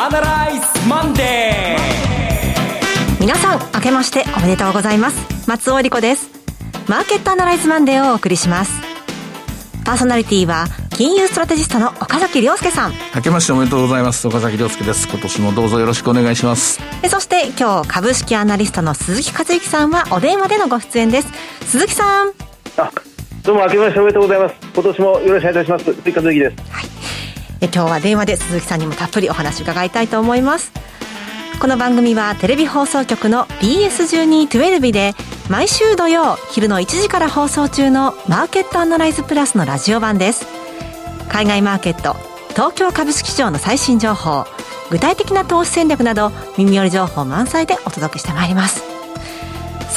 アナライズマンデー皆さん明けましておめでとうございます。松尾英里子です。マーケットアナライズマンデーをお送りします。パーソナリティは金融ストラテジストの岡崎良介さん。明けましておめでとうございます。岡崎良介です。今年もどうぞよろしくお願いします。そして今日株式アナリストの鈴木一之さんはお電話でのご出演です。鈴木さん。あどうも明けましておめでとうございます。今年もよろしくお願いいたします。鈴木一之です、はいえ今日は電話で鈴木さんにもたっぷりお話伺いたいと思います。この番組はテレビ放送局の BS1212 で毎週土曜昼の1時から放送中のマーケットアナライズプラスのラジオ版です。海外マーケット東京株式市場の最新情報具体的な投資戦略など耳寄り情報満載でお届けしてまいります。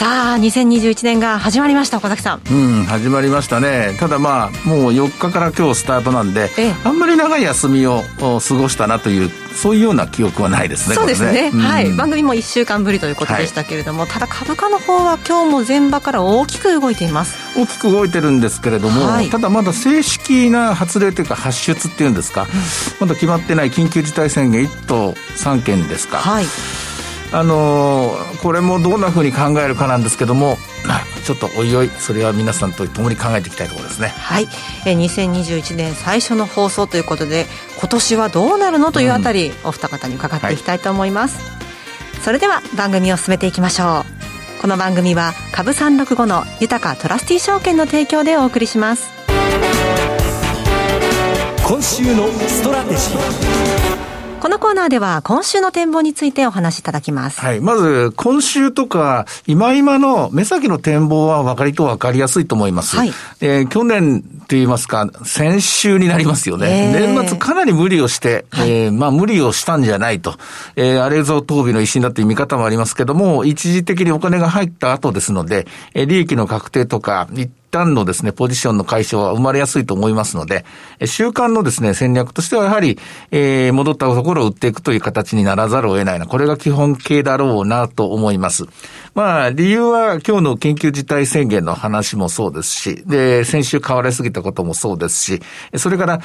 さあ2021年が始まりました岡崎さん。うん始まりましたね。ただまあもう4日から今日スタートなんで、あんまり長い休みを過ごしたなというそういうような記憶はないですねそうですね、ね、はい、番組も1週間ぶりということでしたけれども、はい、ただ株価の方は今日も前場から大きく動いています。大きく動いてるんですけれども、はい、ただまだ正式な発令というか発出っていうんですか、うん、まだ決まってない緊急事態宣言1都3県ですか？はいあのー、これもどんなふうに考えるかなんですけども、ちょっとおいおいそれは皆さんと共に考えていきたいところですね。はい、えー、2021年最初の放送ということで今年はどうなるのというあたり、うん、お二方に伺っていきたいと思います、はい、それでは番組を進めていきましょう。この番組は株三六五の豊トラスティ証券の提供でお送りします。今週のストラテジーこのコーナーでは今週の展望についてお話しいただきます。はい。まず、今週とか、今今の目先の展望は分かりと分かりやすいと思います。はい。えー、去年と言いますか、先週になりますよね。えー、年末かなり無理をして、はい、えー、まあ無理をしたんじゃないと。えー、あれぞ当備の一心だという見方もありますけども、一時的にお金が入った後ですので、えー、利益の確定とか、旦のですね、ポジションの解消は生まれやすいと思いますので、週間のですね、戦略としてはやはり、えー、戻ったところを売っていくという形にならざるを得ないな。これが基本形だろうなと思います。まあ、理由は今日の緊急事態宣言の話もそうですし、で、先週変われすぎたこともそうですし、それから、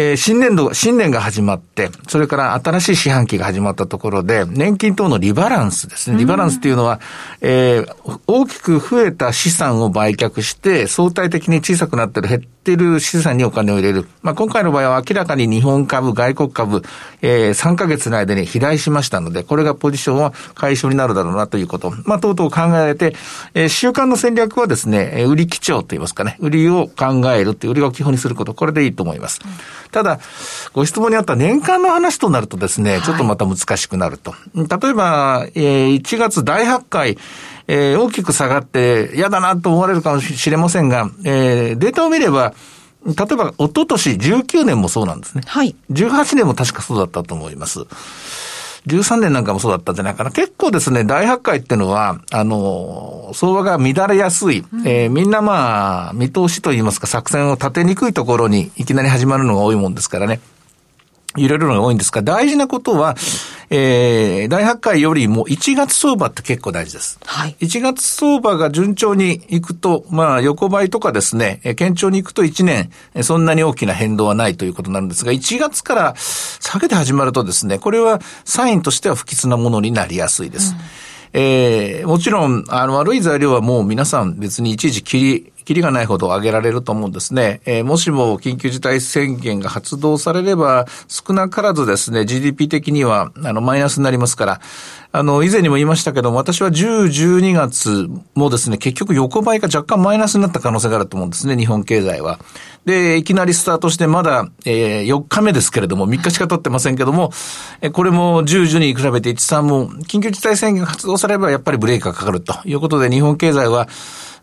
えー、新年度、新年が始まって、それから新しい四半期が始まったところで、年金等のリバランスですね。リバランスっていうのは、えー、大きく増えた資産を売却して、相対的に小さくなってる、減っててる資産にお金を入れる。まあ、今回の場合は明らかに日本株、外国株、えー、3ヶ月の間に肥大しましたので、これがポジションは解消になるだろうなということ。まあ、等々考えられて、えー、週間の戦略はですね、売り基調といいますかね、売りを考えるっていう、売りを基本にすること、これでいいと思います。ただ、ご質問にあった年間の話となるとですね、ちょっとまた難しくなると。例えば、えー、1月第8回、えー、大きく下がって嫌だなと思われるかもしれませんが、えー、データを見れば、例えば、一昨年19年もそうなんですね。はい。18年も確かそうだったと思います。13年なんかもそうだったんじゃないかな。結構ですね、大発会っていうのは、あの、相場が乱れやすい、うん、えー、みんなまあ、見通しといいますか、作戦を立てにくいところにいきなり始まるのが多いもんですからね。揺れるのが多いんですが、大事なことは、えー、大発会よりも1月相場って結構大事です。はい。1月相場が順調にいくと、まあ、横ばいとかですね、堅調にいくと1年、そんなに大きな変動はないということになるんですが、1月から下げて始まるとですね、これはサインとしては不吉なものになりやすいです。うんえー、もちろん、あの、悪い材料はもう皆さん別に一時切り、切りがないほど上げられると思うんですね。えー、もしも緊急事態宣言が発動されれば、少なからずですね、GDP 的には、あの、マイナスになりますから、あの、以前にも言いましたけども、私は10、12月もですね、結局横ばいが若干マイナスになった可能性があると思うんですね、日本経済は。で、いきなりスタートしてまだ、えー、4日目ですけれども、3日しか経ってませんけども、えこれも10、12に比べて1、3も、緊急事態宣言が発動されればやっぱりブレーキがかかるということで、日本経済は、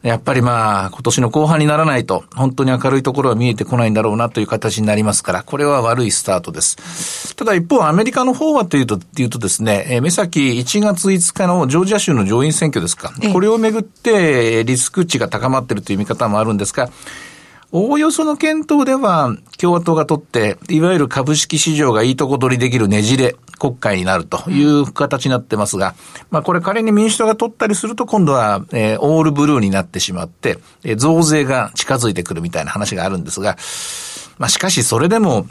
やっぱりまあ、今年の後半にならないと、本当に明るいところは見えてこないんだろうなという形になりますから、これは悪いスタートです。ただ一方、アメリカの方はというと、いうとですね、え目先1月5日のジョージア州の上院選挙ですか。これをめぐってリスク値が高まっているという見方もあるんですが、おおよその検討では、共和党が取って、いわゆる株式市場がいいとこ取りできるねじれ国会になるという形になってますが、まあこれ仮に民主党が取ったりすると今度は、えー、オールブルーになってしまって、えー、増税が近づいてくるみたいな話があるんですが、まあしかしそれでも、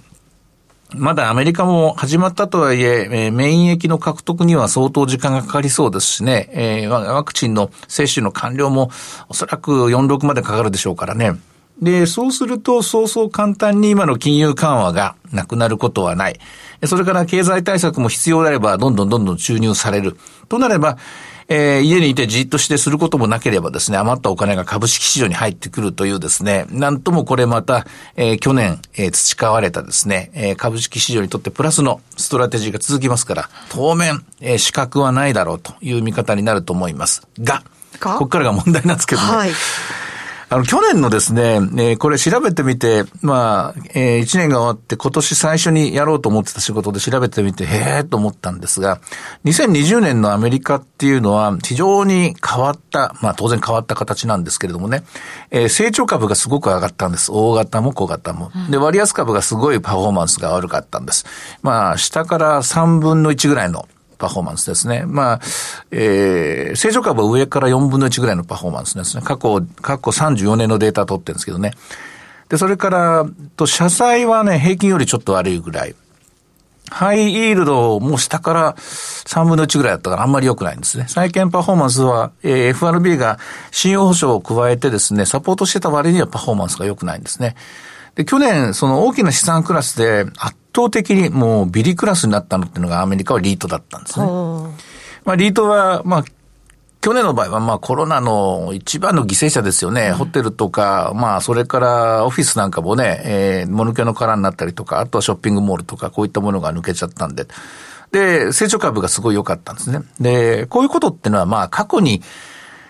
まだアメリカも始まったとはいえ、えー、免疫の獲得には相当時間がかかりそうですしね、えー、ワクチンの接種の完了もおそらく4、6までかかるでしょうからね。で、そうすると、そうそう簡単に今の金融緩和がなくなることはない。それから経済対策も必要であれば、どんどんどんどん注入される。となれば、えー、家にいてじっとしてすることもなければですね、余ったお金が株式市場に入ってくるというですね、なんともこれまた、えー、去年、えー、培われたですね、えー、株式市場にとってプラスのストラテジーが続きますから、当面、えー、資格はないだろうという見方になると思います。が、ここからが問題なんですけどね。はいあの、去年のですね、えー、これ調べてみて、まあ、えー、1年が終わって今年最初にやろうと思ってた仕事で調べてみて、へえと思ったんですが、2020年のアメリカっていうのは非常に変わった、まあ当然変わった形なんですけれどもね、えー、成長株がすごく上がったんです。大型も小型も。で、割安株がすごいパフォーマンスが悪かったんです。まあ、下から3分の1ぐらいのパフォーマンスですね。まあ、えー、成長株は上から4分の1ぐらいのパフォーマンスですね。過去、過去34年のデータ取ってるんですけどね。で、それから、と、社債はね、平均よりちょっと悪いぐらい。ハイイールドも下から3分の1ぐらいだったからあんまり良くないんですね。債券パフォーマンスは、えー、FRB が信用保証を加えてですね、サポートしてた割にはパフォーマンスが良くないんですね。で、去年、その大きな資産クラスで圧倒的にもうビリクラスになったのっていうのがアメリカはリートだったんですね。まあ、リートは、まあ、去年の場合は、まあコロナの一番の犠牲者ですよね。うん、ホテルとか、まあそれからオフィスなんかもね、えー、もぬけの殻になったりとか、あとはショッピングモールとか、こういったものが抜けちゃったんで。で、成長株がすごい良かったんですね。で、こういうことってのは、まあ過去に、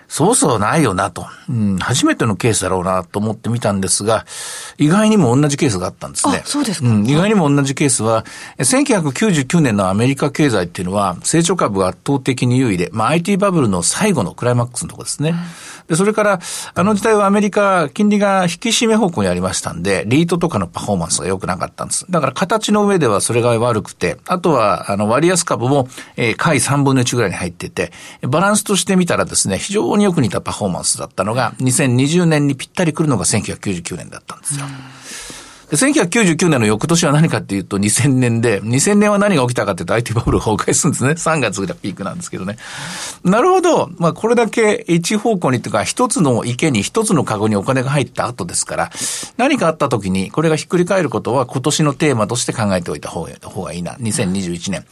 そうそうないよなと、うん。初めてのケースだろうなと思ってみたんですが、意外にも同じケースがあったんですね。そうですか、うん、意外にも同じケースは、1999年のアメリカ経済っていうのは、成長株が圧倒的に優位で、まあ IT バブルの最後のクライマックスのところですね。うんで、それから、あの時代はアメリカ、金利が引き締め方向にありましたんで、リートとかのパフォーマンスが良くなかったんです。だから形の上ではそれが悪くて、あとは、あの、割安株も、えー、下位3分の1ぐらいに入ってて、バランスとして見たらですね、非常によく似たパフォーマンスだったのが、2020年にぴったり来るのが1999年だったんですよ。で、1999年の翌年は何かっていうと2000年で、2000年は何が起きたかっていうと IT バブル崩壊するんですね。3月がピークなんですけどね。なるほど。まあこれだけ一方向にというか、一つの池に一つのカゴにお金が入った後ですから、何かあった時にこれがひっくり返ることは今年のテーマとして考えておいた方がいいな。2021年。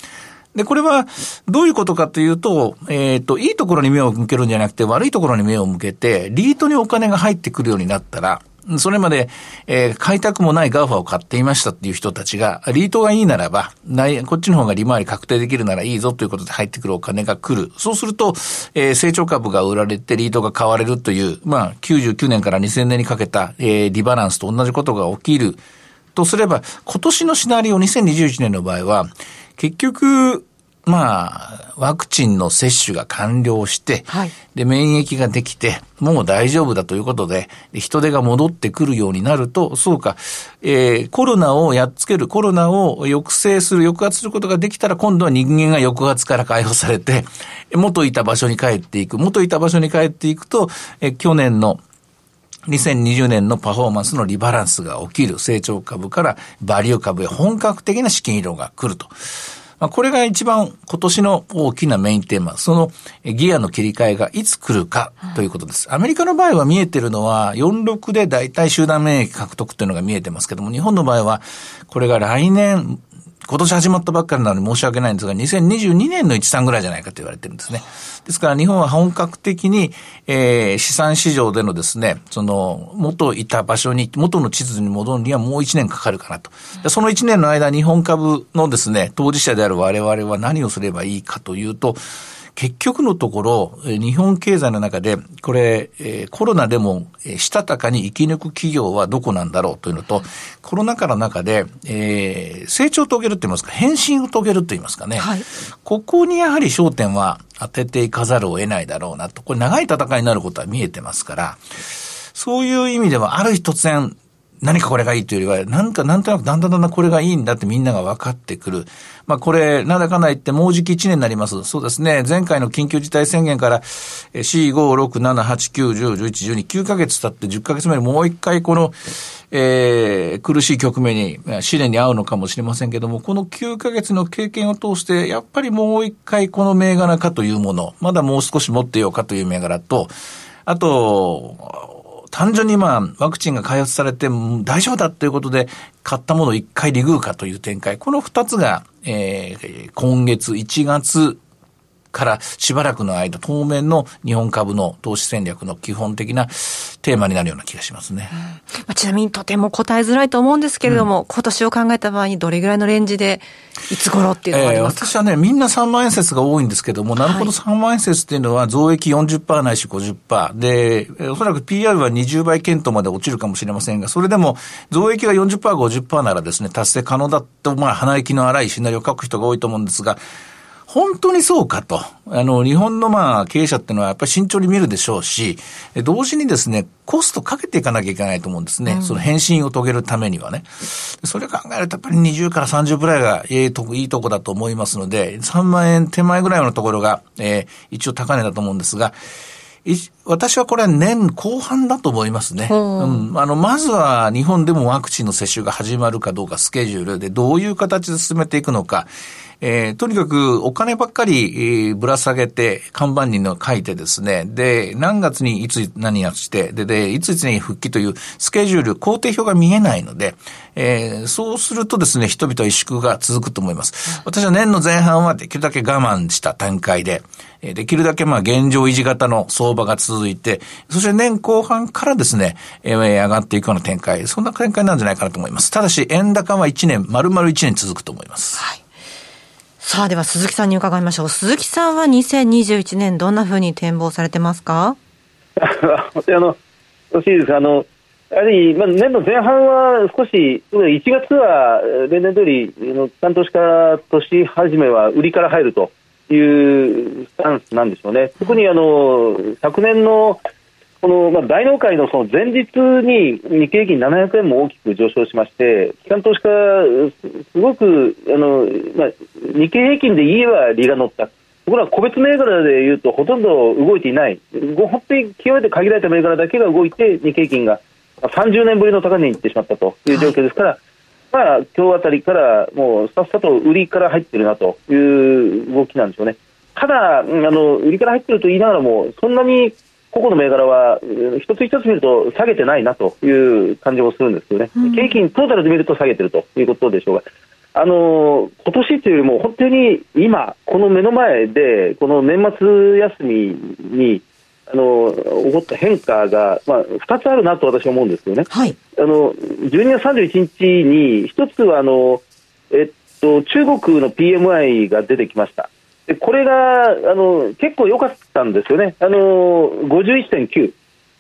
で、これは、どういうことかというと、えっ、ー、と、いいところに目を向けるんじゃなくて、悪いところに目を向けて、リートにお金が入ってくるようになったら、それまで、えー、買いたくもない GAFA を買っていましたっていう人たちが、リートがいいならば、ないこっちの方が利回り確定できるならいいぞということで入ってくるお金が来る。そうすると、えー、成長株が売られてリートが買われるという、まあ、99年から2000年にかけた、えー、リバランスと同じことが起きるとすれば、今年のシナリオ2021年の場合は、結局、まあ、ワクチンの接種が完了して、はい、で、免疫ができて、もう大丈夫だということで、人手が戻ってくるようになると、そうか、えー、コロナをやっつける、コロナを抑制する、抑圧することができたら、今度は人間が抑圧から解放されて、元いた場所に帰っていく。元いた場所に帰っていくと、え去年の2020年のパフォーマンスのリバランスが起きる成長株からバリュー株へ本格的な資金移動が来ると。まあ、これが一番今年の大きなメインテーマ、そのギアの切り替えがいつ来るかということです。アメリカの場合は見えてるのは、46で大体集団免疫獲得というのが見えてますけども、日本の場合は、これが来年、今年始まったばっかりなので申し訳ないんですが、2022年の1、3ぐらいじゃないかと言われてるんですね。ですから日本は本格的に、えー、資産市場でのですね、その、元いた場所に、元の地図に戻るにはもう1年かかるかなと。その1年の間、日本株のですね、当事者である我々は何をすればいいかというと、結局のところ、日本経済の中で、これ、コロナでもしたたかに生き抜く企業はどこなんだろうというのと、コロナ禍の中で、えー、成長を遂げると言いますか、変身を遂げると言いますかね。はい、ここにやはり焦点は当てていかざるを得ないだろうなと。これ長い戦いになることは見えてますから、そういう意味ではある日突然、何かこれがいいというよりは、なんかなんとなくだんだんだんだんこれがいいんだってみんなが分かってくる。まあこれ、なんだかんだ言ってもうじき1年になります。そうですね。前回の緊急事態宣言から、4、5、6、7、8、9、10、11、12、9ヶ月経って10ヶ月目にもう一回この、えー、苦しい局面に、試練に合うのかもしれませんけども、この9ヶ月の経験を通して、やっぱりもう一回この銘柄かというもの、まだもう少し持ってようかという銘柄と、あと、単純にまあ、ワクチンが開発されて大丈夫だということで、買ったものを一回リグーかという展開。この二つが、えー、今月1月からしばらくの間、当面の日本株の投資戦略の基本的なテーマになるような気がしますね。うん、ちなみにとても答えづらいと思うんですけれども、うん、今年を考えた場合にどれぐらいのレンジで、いつ頃っていうのがありますか、えー、私はね、みんな3万円説が多いんですけども、なるほど3万円説っていうのは増益40%ないし50%で、おそらく PR は20倍検討まで落ちるかもしれませんが、それでも増益が40%、50%ならですね、達成可能だと、まあ、鼻息の荒いシナリオを書く人が多いと思うんですが、本当にそうかと。あの、日本のまあ、経営者っていうのはやっぱり慎重に見るでしょうし、同時にですね、コストかけていかなきゃいけないと思うんですね。うん、その返信を遂げるためにはね。それ考えるとやっぱり20から30ぐらいがええとこ、いいとこだと思いますので、3万円手前ぐらいのところが、えー、一応高値だと思うんですが、私はこれは年後半だと思いますね。うん、あの、まずは日本でもワクチンの接種が始まるかどうかスケジュールでどういう形で進めていくのか。えー、とにかくお金ばっかり、えー、ぶら下げて、看板にの書いてですね、で、何月にいつ何やして、で、で、いついつに復帰というスケジュール、工程表が見えないので、えー、そうするとですね、人々は萎縮が続くと思います。私は年の前半はできるだけ我慢した段階で、できるだけまあ現状維持型の相場が続いて、そして年後半からですね、え、上がっていくような展開、そんな展開なんじゃないかなと思います。ただし、円高は1年、丸々1年続くと思います。はい。さあ、では鈴木さんに伺いましょう。鈴木さんは2021年どんなふうに展望されてますか？あの、よろしいです。あの、やはり、まあ、年の前半は少し、1月は例年通り、担当しか年始めは売りから入るというスタンスなんでしょうね。特にあの、昨年のこの、まあ、大納会のその前日に日経平均700円も大きく上昇しまして、機関投資家、すごくあの、まあ、日経平均で言えば利が乗った、ところが個別銘柄でいうとほとんど動いていない、本当に極めて限られた銘柄だけが動いて、日経平均が30年ぶりの高値に行ってしまったという状況ですから、はいまあ、今日あたりからもうさっさと売りから入ってるなという動きなんでしょうね。ただ、あの売りから入ってると言いながらも、そんなに個々の銘柄は一つ一つ見ると下げてないなという感じもするんですけどね、うん、平均トータルで見ると下げてるということでしょうが、あの今年というよりも本当に今、この目の前で、この年末休みに、あの起こった変化が、まあ、2つあるなと私は思うんですよね。はい、あの12月31日に、1つはあの、えっと、中国の PMI が出てきました。これがあの結構良かったんですよね、あの51.9。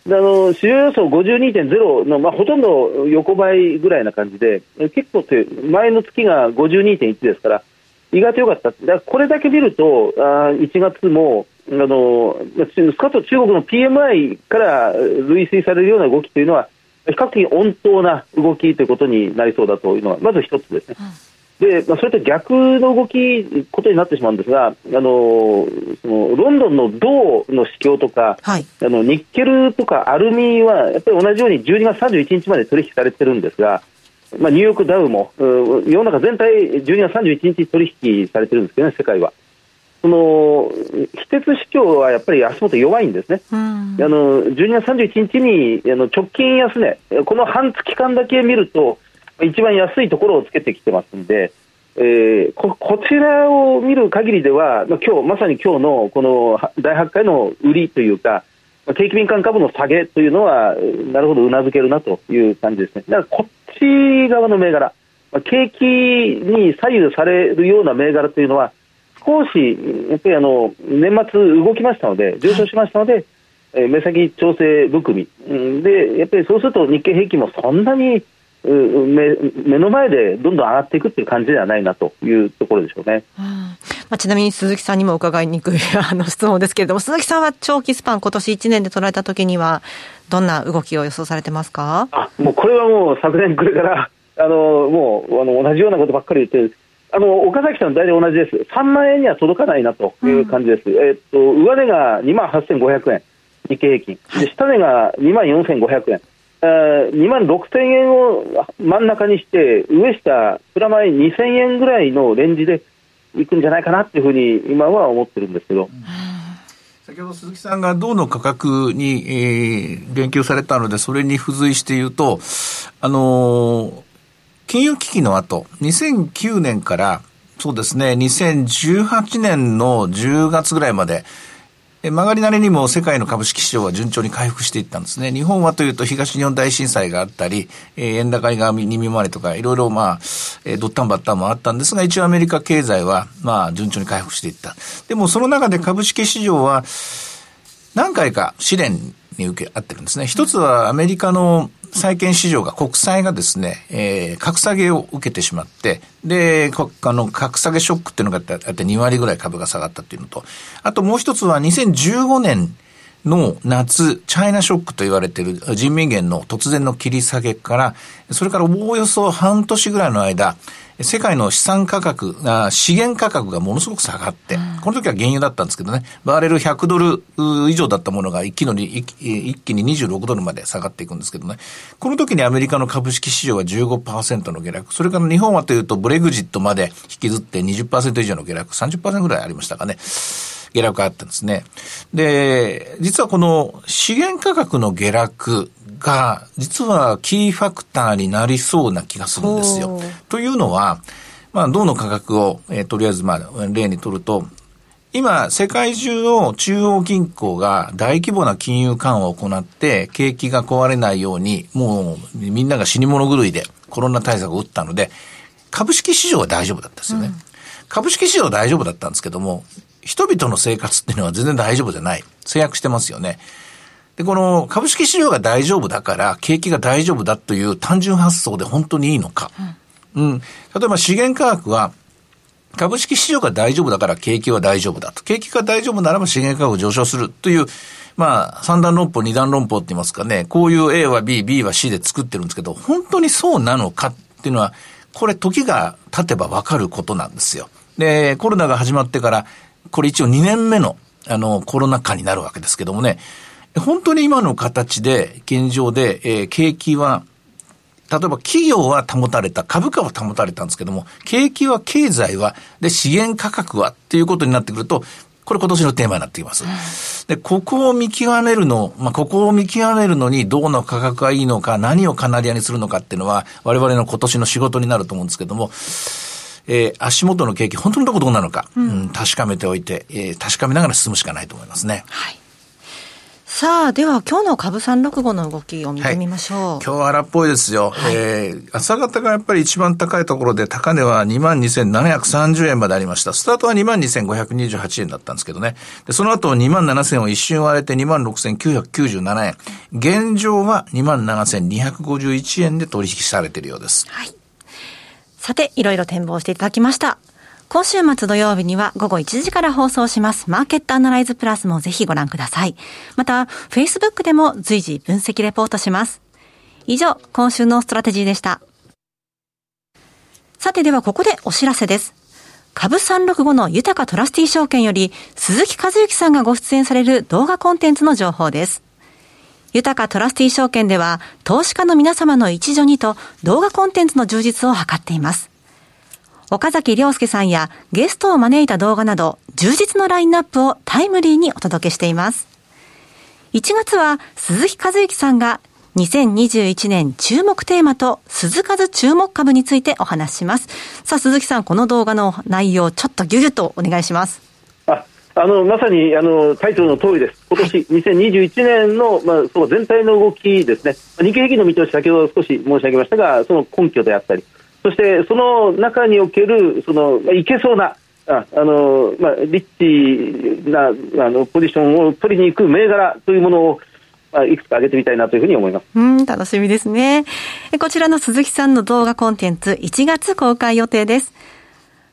あの市場予想52.0の、まあ、ほとんど横ばいぐらいな感じで、結構って前の月が52.1ですから、意外と良かった、だこれだけ見ると、あ1月もあの少かと中国の PMI から類推されるような動きというのは、比較的穏当な動きということになりそうだというのは、まず一つですね。うんでまあ、それと逆の動き、ことになってしまうんですが、あのそのロンドンの銅の市況とか、はい、あのニッケルとかアルミは、やっぱり同じように12月31日まで取引されてるんですが、まあ、ニューヨークダウも、世の中全体、12月31日取引されてるんですけどね、世界は。その非鉄市況はやっぱり足元弱いんですね、あの12月31日にあの直近安値、この半月間だけ見ると、一番安いところをつけてきてますんで、えー、ここちらを見る限りでは、今日まさに今日のこの第8回の売りというか、景気敏感株の下げというのは、なるほど、うなずけるなという感じですね。だからこっち側の銘柄、景気に左右されるような銘柄というのは、少しやっぱりあの年末動きましたので、上昇しましたので、えー、目先調整含み、でやっぱりそうすると日経平均もそんなに目目の前でどんどん上がっていくっていう感じではないなというところでしょうね。うんまあ、ちなみに鈴木さんにも伺いにくい あの質問ですけれども、鈴木さんは長期スパン、今年1年で捉えたときには、どんな動きを予想されてますか？あもうこれはもう昨年、これから あのもうあの同じようなことばっかり言ってあの岡崎さん、大体同じです、3万円には届かないなという感じです、うん、えっと上値が2万8500円、日経平均、で下値が2万4500円。2万6000円を真ん中にして、上下、プラマイ2000円ぐらいのレンジでいくんじゃないかなっていうふうに、今は思ってるんですけど。先ほど鈴木さんが銅の価格に、えー、言及されたので、それに付随して言うと、あのー、金融危機の後、2009年から、そうですね、2018年の10月ぐらいまで、曲がりなりにも世界の株式市場は順調に回復していったんですね。日本はというと東日本大震災があったり、えー、円高がに見舞われとか、いろいろまあ、えー、ドッタンバッタンもあったんですが、一応アメリカ経済はまあ順調に回復していった。でもその中で株式市場は何回か試練に受け合ってるんですね。一つはアメリカの債券市場が、国債がですね、えー、格下げを受けてしまって、で、あの、格下げショックっていうのがあって2割ぐらい株が下がったっていうのと、あともう一つは2015年の夏、チャイナショックと言われている人民元の突然の切り下げから、それからおおよそ半年ぐらいの間、世界の資産価格が、資源価格がものすごく下がって、この時は原油だったんですけどね、バーレル100ドル以上だったものが一気に一気に26ドルまで下がっていくんですけどね、この時にアメリカの株式市場は15%の下落、それから日本はというとブレグジットまで引きずって20%以上の下落、30%ぐらいありましたかね。下落があったんですね。で、実はこの資源価格の下落が、実はキーファクターになりそうな気がするんですよ。というのは、まあ、銅の価格を、えー、とりあえず、まあ、例にとると、今、世界中の中央銀行が大規模な金融緩和を行って、景気が壊れないように、もうみんなが死に物狂いでコロナ対策を打ったので、株式市場は大丈夫だったんですよね。うん、株式市場は大丈夫だったんですけども、人々の生活っていうのは全然大丈夫じゃない。制約してますよね。で、この株式市場が大丈夫だから、景気が大丈夫だという単純発想で本当にいいのか。うん、うん。例えば資源価格は、株式市場が大丈夫だから景気は大丈夫だと。景気が大丈夫ならば資源価格上昇するという、まあ、三段論法、二段論法って言いますかね、こういう A は B、B は C で作ってるんですけど、本当にそうなのかっていうのは、これ時が経てばわかることなんですよ。で、コロナが始まってから、これ一応2年目の、あの、コロナ禍になるわけですけどもね、本当に今の形で、現状で、えー、景気は、例えば企業は保たれた、株価は保たれたんですけども、景気は経済は、で、資源価格はっていうことになってくると、これ今年のテーマになってきます。で、ここを見極めるの、まあ、ここを見極めるのに、どうの価格がいいのか、何をカナリアにするのかっていうのは、我々の今年の仕事になると思うんですけども、えー、足元の景気、本当のところどうなのか、うん、うん、確かめておいて、えー、確かめながら進むしかないと思いますね。はい。さあ、では今日の株三六五の動きを見てみましょう。はい、今日は荒っぽいですよ。はい、えー、朝方がやっぱり一番高いところで、高値は22,730円までありました。スタートは22,528円だったんですけどね。で、その後27,000を一瞬割れて26,997円。現状は27,251円で取引されているようです。はい。さて、いろいろ展望していただきました。今週末土曜日には午後1時から放送しますマーケットアナライズプラスもぜひご覧ください。また、Facebook でも随時分析レポートします。以上、今週のストラテジーでした。さてではここでお知らせです。株365の豊トラスティ証券より鈴木一之さんがご出演される動画コンテンツの情報です。豊トラスティ証券では投資家の皆様の一助にと動画コンテンツの充実を図っています。岡崎良介さんやゲストを招いた動画など充実のラインナップをタイムリーにお届けしています。1月は鈴木和之さんが2021年注目テーマと鈴数注目株についてお話しします。さあ鈴木さん、この動画の内容ちょっとギュギュッとお願いします。ああのまさにあのタイトルの通りです、今年、はい、2021年の、まあ、その全体の動きですね、日経平均の見通し、先ほど少し申し上げましたが、その根拠であったり、そしてその中におけるその、まあ、いけそうなああのまあ、リッチなあのポジションを取りに行く銘柄というものを、まあ、いくつか挙げてみたいなというふうに思います。うん、楽しみですね。こちらの鈴木さんの動画コンテンツ、1月公開予定です。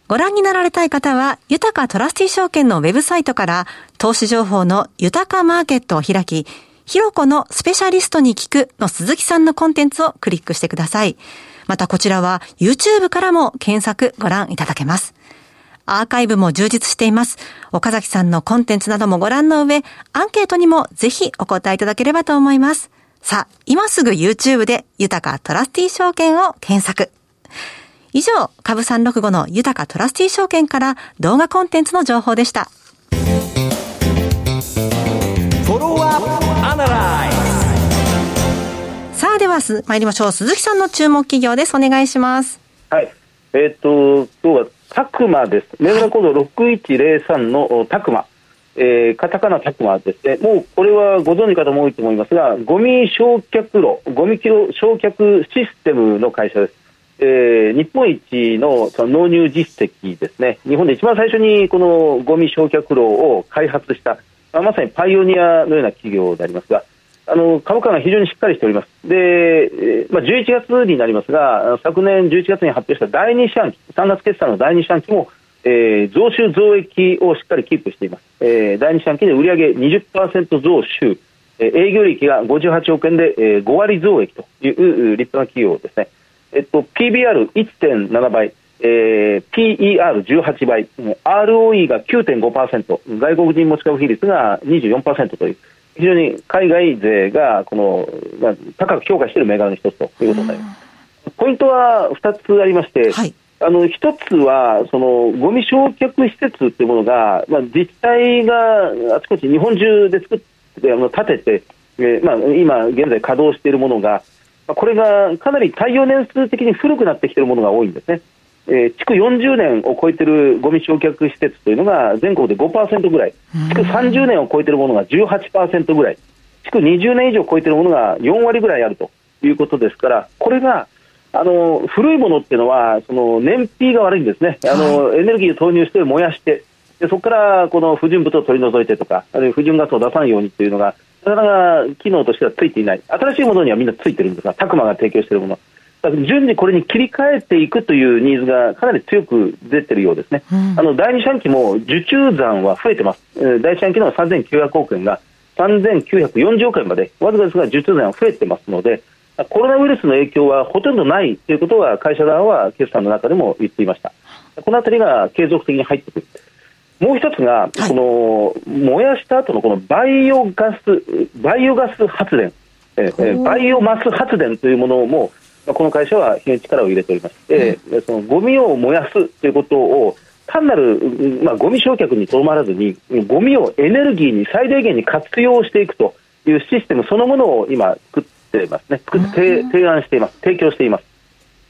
ご覧になられたい方は、豊かトラスティ証券のウェブサイトから投資情報の豊かマーケットを開き、ひろこのスペシャリストに聞くの鈴木さんのコンテンツをクリックしてください。またこちらは YouTube からも検索ご覧いただけます。アーカイブも充実しています。岡崎さんのコンテンツなどもご覧の上、アンケートにもぜひお答えいただければと思います。さあ、今すぐ YouTube で豊かトラスティ証券を検索。以上、株365の豊かトラスティ証券から動画コンテンツの情報でした。さあ、では参りましょう。鈴木さんの注目企業です。お願いします。はい。えっ、と、今日はタクマです。銘柄コード6103のタクマ。えー、カタカナタクマですね。もうこれはご存知方も多いと思いますが、ゴミ焼却炉、ゴミ焼却システムの会社です。えー、日本一のその納入実績ですね、日本で一番最初にこのゴミ焼却炉を開発した、まあ、まさにパイオニアのような企業でありますが、あの株価が非常にしっかりしております。で、え、まあ、11月になりますが、昨年11月に発表した第2四半期、3月決算の第2四半期も、えー、増収増益をしっかりキープしています。えー、第2四半期で売上20%増収、えー、営業利益が58億円で、えー、5割増益という立派な企業ですね。えっと、PBR1.7 倍、えー、PER18 倍、ROE が9.5%、外国人持ち株比率が24%という、非常に海外勢がこの、まあ、高く評価している銘柄の一つということになります。ポイントは2つありまして、はい、あの一つはそのゴミ焼却施設というものが、まあ、自治体があちこち日本中で作ってあの建てて、えーまあ、今現在稼働しているものがこれがかなり耐用年数的に古くなってきているものが多いんですね。えー、築40年を超えているゴミ焼却施設というのが全国で5%ぐらい、築30年を超えているものが18%ぐらい、築20年以上超えているものが4割ぐらいあるということですから、これがあの古いものっていうのは、その燃費が悪いんですね、あの、はい、エネルギーを投入して燃やして、でそこからこの不純物を取り除いてとか、あるいは不純ガスを出さないようにというのが、なかなか機能としてはついていない、新しいものにはみんなついてるんですが、タクマが提供しているもの、順次これに切り替えていくというニーズがかなり強く出てるようですね、うん、あの第二四半期も受注残は増えてます、第一四半期の3900億円が3940億円まで、わずかですが受注残は増えてますので、コロナウイルスの影響はほとんどないということは、会社側は決算の中でも言っていました。このあたりが継続的に入ってくる。もう一つが、この燃やした後のこのバイオガス、バイオガス発電、えー、バイオマス発電というものも、この会社は非常に力を入れておりまして、うん、そのゴミを燃やすということを、単なる、まあ、ゴミ焼却にとどまらずに、ゴミをエネルギーに最大限に活用していくというシステムそのものを今、作っていますね、作って提案しています、提供しています。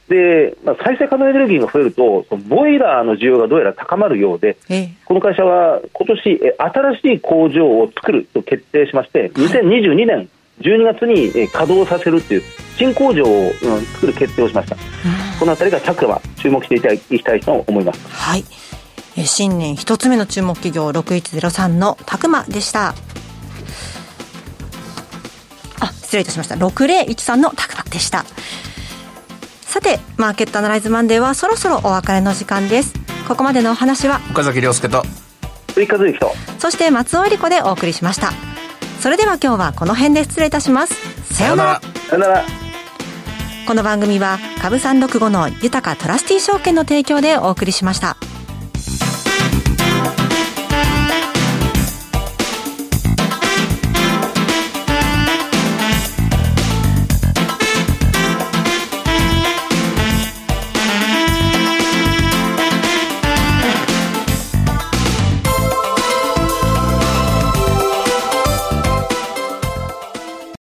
で、まあ、再生可能エネルギーが増えると、ボイラーの需要がどうやら高まるようで、この会社は今年新しい工場を作ると決定しまして、2022年12月に稼働させるという新工場を作る決定をしました。このあたりが昨は注目していきたいと思います。はい。新年一つ目の注目企業6103のタクマでした。あ、失礼いたしました。6013のタクマでした。さて、マーケットアナライズマンデーはそろそろお別れの時間です。ここまでのお話は、岡崎亮介と、追加随と、そして松尾恵理子でお送りしました。それでは今日はこの辺で失礼いたします。さようなら。さようなら。この番組は、株365の豊かトラスティ証券の提供でお送りしました。